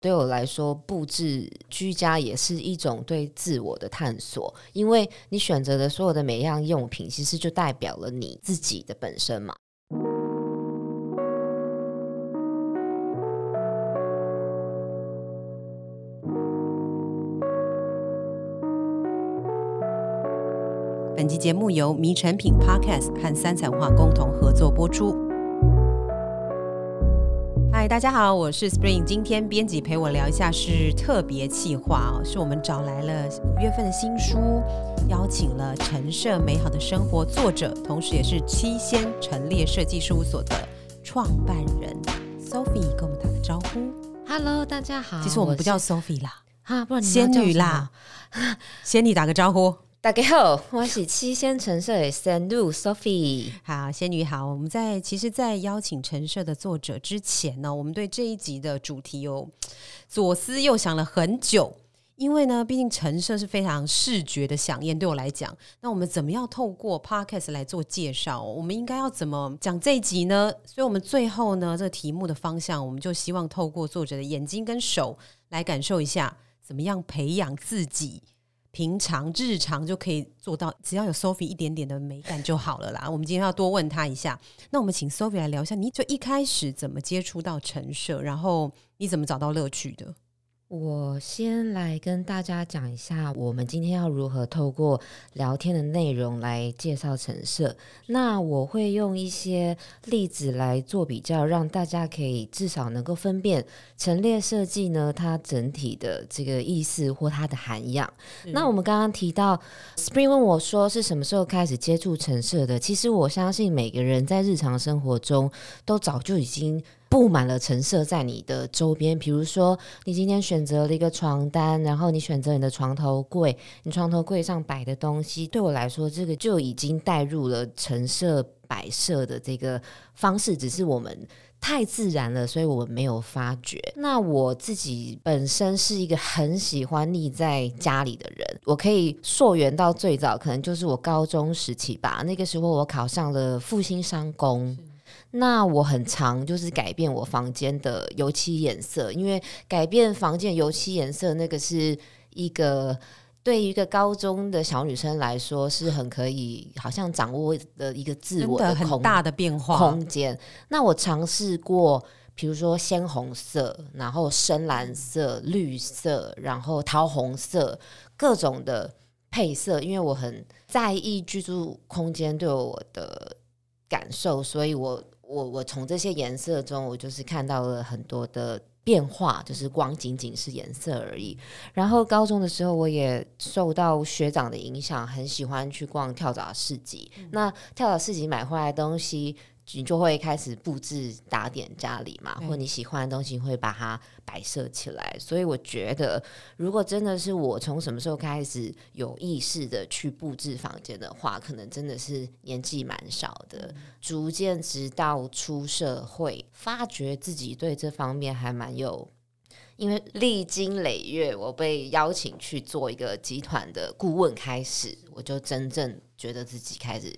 对我来说，布置居家也是一种对自我的探索，因为你选择的所有的每一样用品，其实就代表了你自己的本身嘛。本期节目由迷诚品 Podcast 和三彩文化共同合作播出。嗨，大家好，我是 Spring。今天编辑陪我聊一下是特别企划哦，是我们找来了五月份的新书，邀请了陈设美好的生活作者，同时也是七仙陈列设计事务所的创办人 Sophie，跟我们打个招呼。Hello，大家好。其实我们不叫 Sophie 啦，哈，不然仙女啦，仙女打个招呼。大家好，我是七仙陈设的三度 Sophie。好，仙女好。我们在其实，在邀请陈设的作者之前呢，我们对这一集的主题有左思右想了很久。因为呢，毕竟陈设是非常视觉的饗宴，对我来讲，那我们怎么样透过 Podcast 来做介绍？我们应该要怎么讲这一集呢？所以，我们最后呢，这个题目的方向，我们就希望透过作者的眼睛跟手来感受一下，怎么样培养自己。平常日常就可以做到，只要有 Sophie 一点点的美感就好了啦。我们今天要多问他一下，那我们请 Sophie 来聊一下，你就一开始怎么接触到陈设，然后你怎么找到乐趣的？我先来跟大家讲一下，我们今天要如何透过聊天的内容来介绍陈设。那我会用一些例子来做比较，让大家可以至少能够分辨陈列设计呢，它整体的这个意思或它的涵养。那我们刚刚提到，Spring 问我说是什么时候开始接触陈设的？其实我相信每个人在日常生活中都早就已经。布满了陈设在你的周边，比如说你今天选择了一个床单，然后你选择你的床头柜，你床头柜上摆的东西，对我来说，这个就已经带入了陈设摆设的这个方式，只是我们太自然了，所以我没有发觉。那我自己本身是一个很喜欢腻在家里的人，我可以溯源到最早，可能就是我高中时期吧，那个时候我考上了复兴商工。那我很常就是改变我房间的油漆颜色，因为改变房间油漆颜色，那个是一个对于一个高中的小女生来说是很可以，好像掌握的一个自我的很大的变化空间。那我尝试过，比如说鲜红色，然后深蓝色、绿色，然后桃红色，各种的配色，因为我很在意居住空间对我的感受，所以我。我我从这些颜色中，我就是看到了很多的变化，就是光仅仅是颜色而已。然后高中的时候，我也受到学长的影响，很喜欢去逛跳蚤市集。嗯、那跳蚤市集买回来的东西。你就会开始布置打点家里嘛，或你喜欢的东西会把它摆设起来。所以我觉得，如果真的是我从什么时候开始有意识的去布置房间的话，可能真的是年纪蛮少的。逐渐直到出社会，发觉自己对这方面还蛮有，因为历经累月，我被邀请去做一个集团的顾问，开始我就真正觉得自己开始。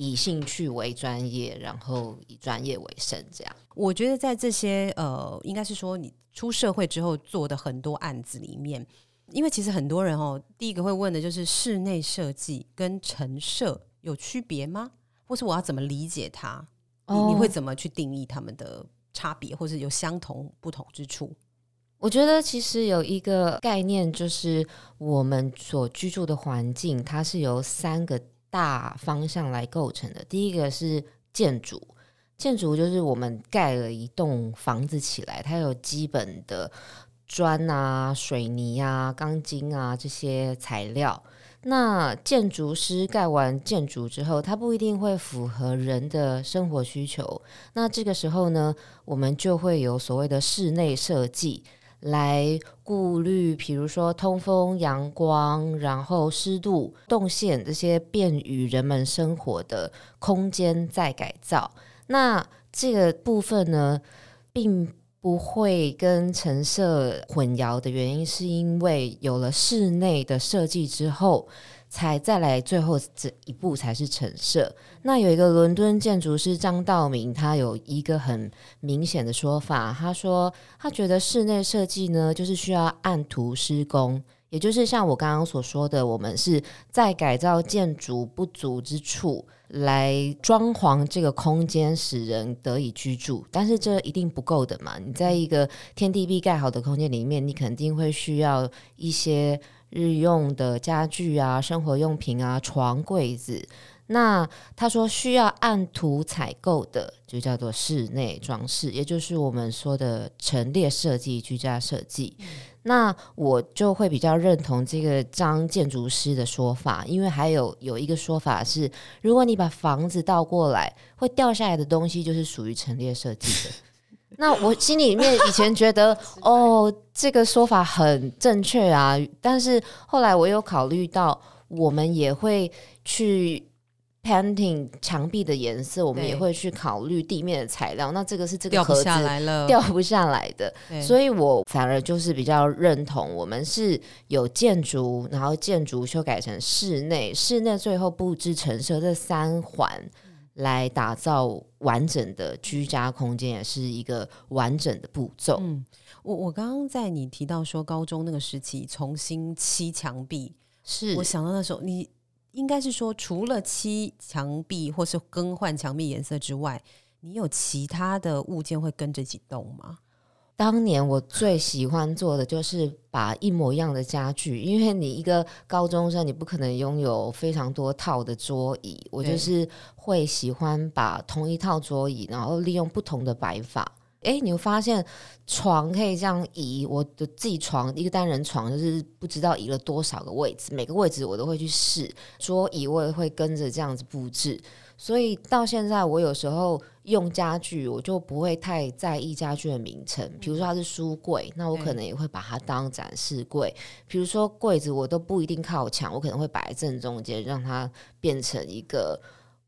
以兴趣为专业，然后以专业为生，这样。我觉得在这些呃，应该是说你出社会之后做的很多案子里面，因为其实很多人哦，第一个会问的就是室内设计跟陈设有区别吗？或是我要怎么理解它？哦，你你会怎么去定义他们的差别，或是有相同不同之处？我觉得其实有一个概念，就是我们所居住的环境，它是由三个。大方向来构成的。第一个是建筑，建筑就是我们盖了一栋房子起来，它有基本的砖啊、水泥啊、钢筋啊这些材料。那建筑师盖完建筑之后，它不一定会符合人的生活需求。那这个时候呢，我们就会有所谓的室内设计。来顾虑，比如说通风、阳光，然后湿度、动线这些便于人们生活的空间再改造。那这个部分呢，并不会跟陈设混淆的原因，是因为有了室内的设计之后，才再来最后这一步才是陈设。那有一个伦敦建筑师张道明，他有一个很明显的说法，他说他觉得室内设计呢，就是需要按图施工，也就是像我刚刚所说的，我们是在改造建筑不足之处。来装潢这个空间，使人得以居住，但是这一定不够的嘛。你在一个天地壁盖好的空间里面，你肯定会需要一些日用的家具啊、生活用品啊、床、柜子。那他说需要按图采购的，就叫做室内装饰，也就是我们说的陈列设计、居家设计。那我就会比较认同这个张建筑师的说法，因为还有有一个说法是，如果你把房子倒过来，会掉下来的东西就是属于陈列设计的。那我心里面以前觉得，哦，这个说法很正确啊，但是后来我有考虑到，我们也会去。painting 墙壁的颜色，我们也会去考虑地面的材料。那这个是这个盒子掉不下来了，掉不下来的。所以我反而就是比较认同，我们是有建筑，然后建筑修改成室内，室内最后布置陈设这三环来打造完整的居家空间，也是一个完整的步骤。嗯，我我刚刚在你提到说高中那个时期重新漆墙壁，是我想到那时候你。应该是说，除了漆墙壁或是更换墙壁颜色之外，你有其他的物件会跟着一起动吗？当年我最喜欢做的就是把一模一样的家具，因为你一个高中生，你不可能拥有非常多套的桌椅，我就是会喜欢把同一套桌椅，然后利用不同的摆法。哎，你会发现床可以这样移，我的自己床一个单人床就是不知道移了多少个位置，每个位置我都会去试，桌椅我也会跟着这样子布置。所以到现在，我有时候用家具，我就不会太在意家具的名称。比如说它是书柜，那我可能也会把它当展示柜。比如说柜子，我都不一定靠墙，我可能会摆在正中间，让它变成一个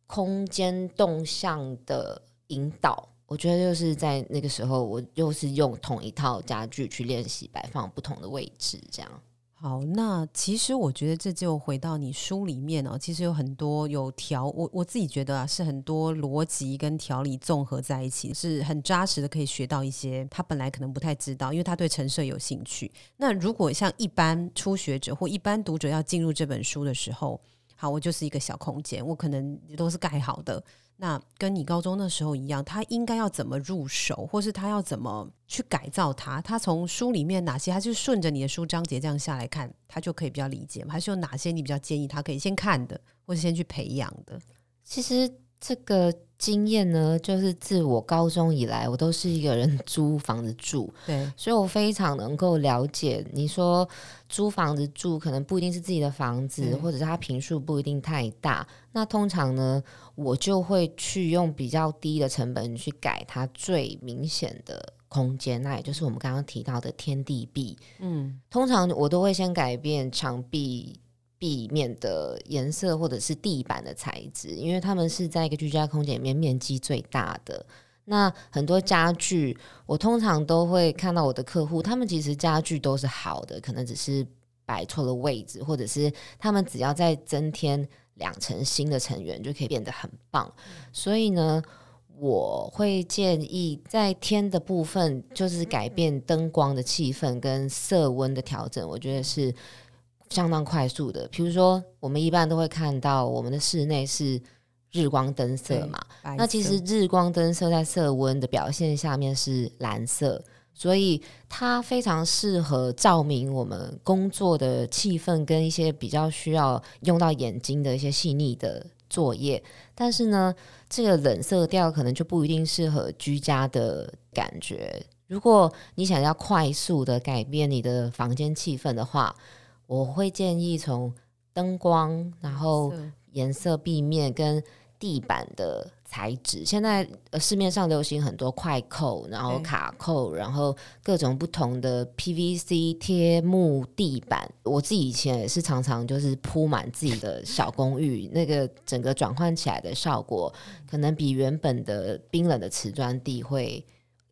空间动向的引导。我觉得就是在那个时候，我又是用同一套家具去练习摆放不同的位置，这样。好，那其实我觉得这就回到你书里面哦，其实有很多有条，我我自己觉得啊，是很多逻辑跟条理综合在一起，是很扎实的，可以学到一些他本来可能不太知道，因为他对陈设有兴趣。那如果像一般初学者或一般读者要进入这本书的时候，好，我就是一个小空间，我可能都是盖好的。那跟你高中那时候一样，他应该要怎么入手，或是他要怎么去改造它？他从书里面哪些，他就顺着你的书章节这样下来看，他就可以比较理解吗？还是有哪些你比较建议他可以先看的，或是先去培养的？其实这个。经验呢，就是自我高中以来，我都是一个人 租房子住，对，所以我非常能够了解。你说租房子住，可能不一定是自己的房子，嗯、或者是它平数不一定太大。那通常呢，我就会去用比较低的成本去改它最明显的空间，那也就是我们刚刚提到的天地壁。嗯，通常我都会先改变墙壁。壁面的颜色或者是地板的材质，因为他们是在一个居家空间里面面积最大的。那很多家具，我通常都会看到我的客户，他们其实家具都是好的，可能只是摆错了位置，或者是他们只要再增添两层新的成员，就可以变得很棒。所以呢，我会建议在天的部分，就是改变灯光的气氛跟色温的调整，我觉得是。相当快速的，比如说，我们一般都会看到我们的室内是日光灯色嘛，那其实日光灯色在色温的表现下面是蓝色，所以它非常适合照明我们工作的气氛跟一些比较需要用到眼睛的一些细腻的作业。但是呢，这个冷色调可能就不一定适合居家的感觉。如果你想要快速的改变你的房间气氛的话，我会建议从灯光，然后颜色、壁面跟地板的材质。现在呃市面上流行很多快扣，然后卡扣，然后各种不同的 PVC 贴木地板。我自己以前也是常常就是铺满自己的小公寓，那个整个转换起来的效果，可能比原本的冰冷的瓷砖地会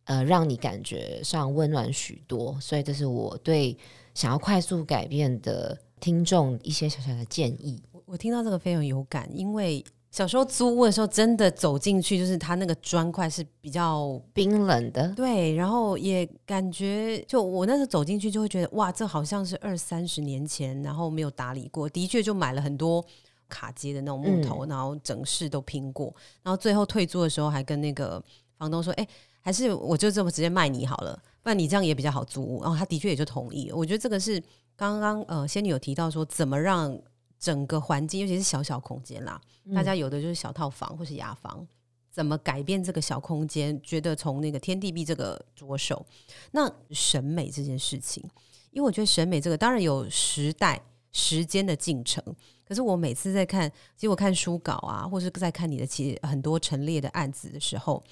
呃让你感觉上温暖许多。所以这是我对。想要快速改变的听众一些小小的建议。我听到这个非常有感，因为小时候租屋的时候，真的走进去就是它那个砖块是比较冰冷的，对，然后也感觉就我那时候走进去就会觉得哇，这好像是二三十年前，然后没有打理过，的确就买了很多卡接的那种木头，嗯、然后整室都拼过，然后最后退租的时候还跟那个房东说，哎，还是我就这么直接卖你好了。那你这样也比较好租，然后他的确也就同意。我觉得这个是刚刚呃仙女有提到说，怎么让整个环境，尤其是小小空间啦，嗯、大家有的就是小套房或是雅房，怎么改变这个小空间？觉得从那个天地壁这个着手，那审美这件事情，因为我觉得审美这个当然有时代时间的进程，可是我每次在看，其实我看书稿啊，或是在看你的其实很多陈列的案子的时候。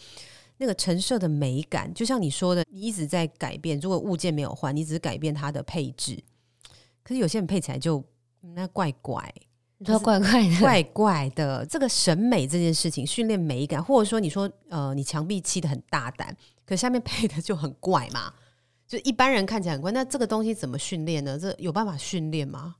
那个陈设的美感，就像你说的，你一直在改变。如果物件没有换，你只是改变它的配置，可是有些人配起来就那怪怪，你说怪怪的，怪怪的。这个审美这件事情，训练美感，或者说你说呃，你墙壁漆的很大胆，可下面 配的就很怪嘛，就一般人看起来很怪。那这个东西怎么训练呢？这有办法训练吗？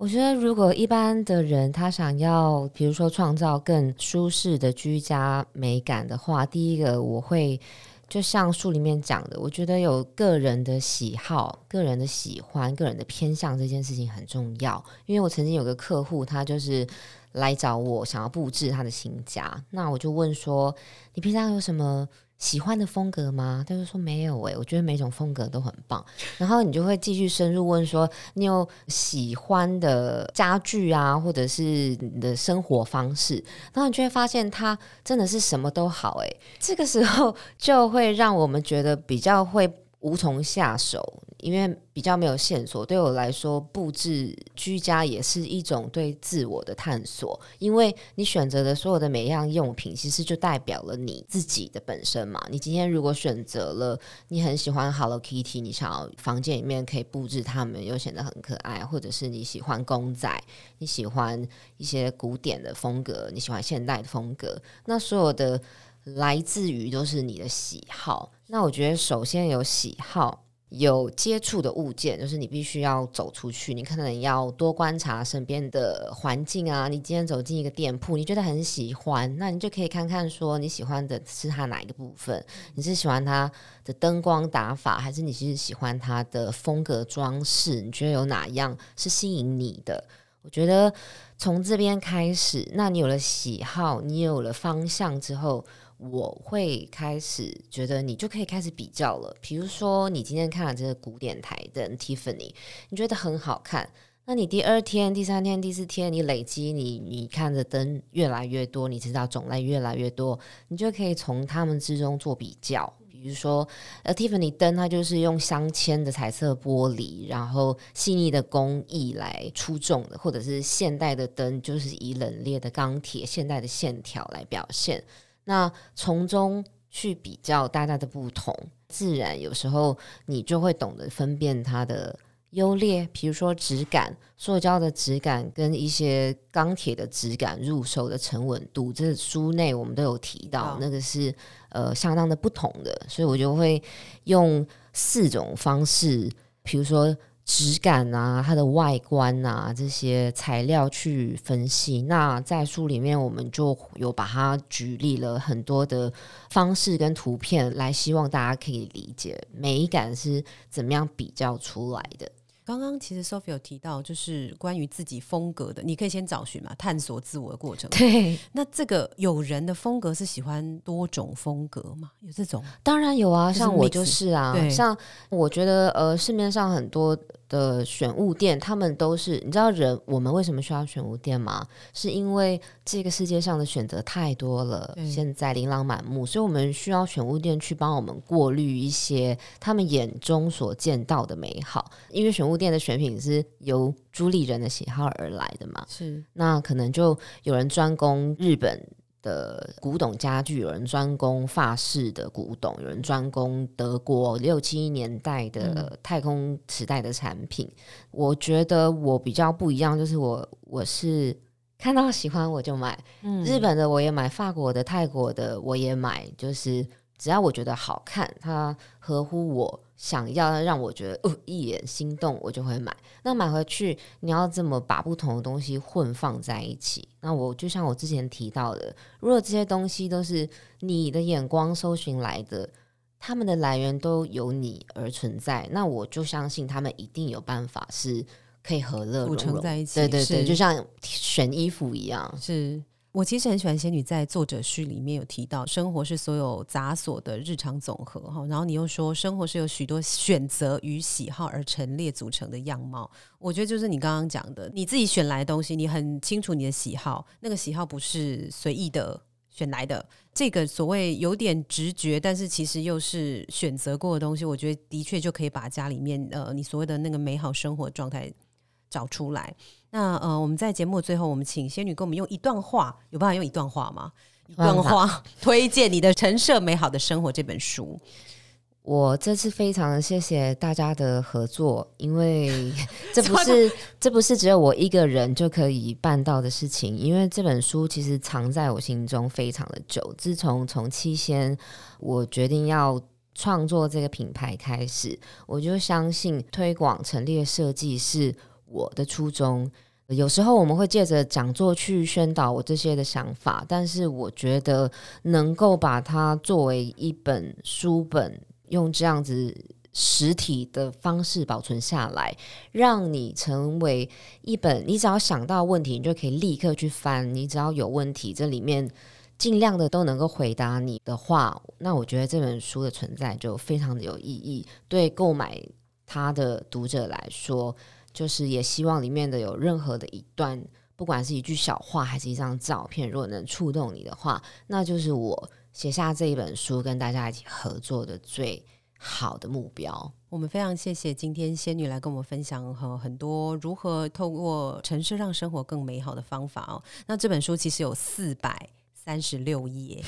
我觉得，如果一般的人他想要，比如说创造更舒适的居家美感的话，第一个我会就像书里面讲的，我觉得有个人的喜好、个人的喜欢、个人的偏向这件事情很重要。因为我曾经有个客户，他就是来找我想要布置他的新家，那我就问说：“你平常有什么？”喜欢的风格吗？他就说没有诶、我觉得每种风格都很棒。然后你就会继续深入问说，你有喜欢的家具啊，或者是你的生活方式，然后你就会发现他真的是什么都好诶、这个时候就会让我们觉得比较会无从下手。因为比较没有线索，对我来说，布置居家也是一种对自我的探索。因为你选择的所有的每一样用品，其实就代表了你自己的本身嘛。你今天如果选择了你很喜欢 Hello Kitty，你想要房间里面可以布置它们，又显得很可爱，或者是你喜欢公仔，你喜欢一些古典的风格，你喜欢现代的风格，那所有的来自于都是你的喜好。那我觉得首先有喜好。有接触的物件，就是你必须要走出去，你可能要多观察身边的环境啊。你今天走进一个店铺，你觉得很喜欢，那你就可以看看说你喜欢的是它哪一个部分？你是喜欢它的灯光打法，还是你是喜欢它的风格装饰？你觉得有哪样是吸引你的？我觉得从这边开始，那你有了喜好，你有了方向之后。我会开始觉得你就可以开始比较了。比如说，你今天看了这个古典台灯 Tiffany，你觉得很好看，那你第二天、第三天、第四天，你累积你你看的灯越来越多，你知道种类越来越多，你就可以从他们之中做比较。比如说，呃，Tiffany 灯它就是用镶嵌的彩色玻璃，然后细腻的工艺来出众的，或者是现代的灯就是以冷冽的钢铁、现代的线条来表现。那从中去比较大家的不同，自然有时候你就会懂得分辨它的优劣。比如说质感，塑胶的质感跟一些钢铁的质感，入手的沉稳度，这书内我们都有提到，那个是呃相当的不同的。所以我就会用四种方式，比如说。质感啊，它的外观啊，这些材料去分析。那在书里面，我们就有把它举例了很多的方式跟图片，来希望大家可以理解美感是怎么样比较出来的。刚刚其实 Sophie 有提到，就是关于自己风格的，你可以先找寻嘛，探索自我的过程。对，那这个有人的风格是喜欢多种风格吗？有这种？当然有啊，像我就是啊，像我觉得呃，市面上很多。的选物店，他们都是你知道人，我们为什么需要选物店吗？是因为这个世界上的选择太多了，嗯、现在琳琅满目，所以我们需要选物店去帮我们过滤一些他们眼中所见到的美好。因为选物店的选品是由主理人的喜好而来的嘛，是那可能就有人专攻日本。的古董家具，有人专攻法式的古董，有人专攻德国六七年代的太空时代的产品。嗯、我觉得我比较不一样，就是我我是看到喜欢我就买，嗯、日本的我也买，法国的、泰国的我也买，就是只要我觉得好看，它合乎我想要让我觉得哦，一眼心动，我就会买。那买回去，你要怎么把不同的东西混放在一起。那我就像我之前提到的，如果这些东西都是你的眼光搜寻来的，他们的来源都由你而存在，那我就相信他们一定有办法是可以和乐融融在一起。对对对，就像选衣服一样，是。我其实很喜欢仙女在作者序里面有提到，生活是所有杂琐的日常总和哈。然后你又说，生活是由许多选择与喜好而陈列组成的样貌。我觉得就是你刚刚讲的，你自己选来的东西，你很清楚你的喜好，那个喜好不是随意的选来的。这个所谓有点直觉，但是其实又是选择过的东西，我觉得的确就可以把家里面呃你所谓的那个美好生活状态找出来。那呃，我们在节目最后，我们请仙女给我们用一段话，有办法用一段话吗？一段话 推荐你的《陈设美好的生活》这本书。我这次非常谢谢大家的合作，因为 这不是这不是只有我一个人就可以办到的事情。因为这本书其实藏在我心中非常的久，自从从七仙我决定要创作这个品牌开始，我就相信推广陈列设计是。我的初衷，有时候我们会借着讲座去宣导我这些的想法，但是我觉得能够把它作为一本书本，用这样子实体的方式保存下来，让你成为一本，你只要想到问题，你就可以立刻去翻，你只要有问题，这里面尽量的都能够回答你的话，那我觉得这本书的存在就非常的有意义，对购买它的读者来说。就是也希望里面的有任何的一段，不管是一句小话还是一张照片，如果能触动你的话，那就是我写下这一本书跟大家一起合作的最好的目标。我们非常谢谢今天仙女来跟我们分享和很多如何透过城市让生活更美好的方法哦。那这本书其实有四百三十六页。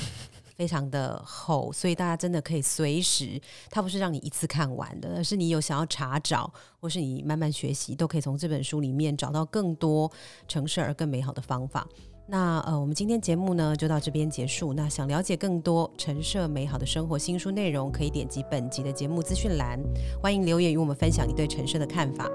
非常的厚，所以大家真的可以随时，它不是让你一次看完的，而是你有想要查找，或是你慢慢学习，都可以从这本书里面找到更多陈设而更美好的方法。那呃，我们今天节目呢就到这边结束。那想了解更多陈设美好的生活新书内容，可以点击本集的节目资讯栏。欢迎留言与我们分享你对陈设的看法。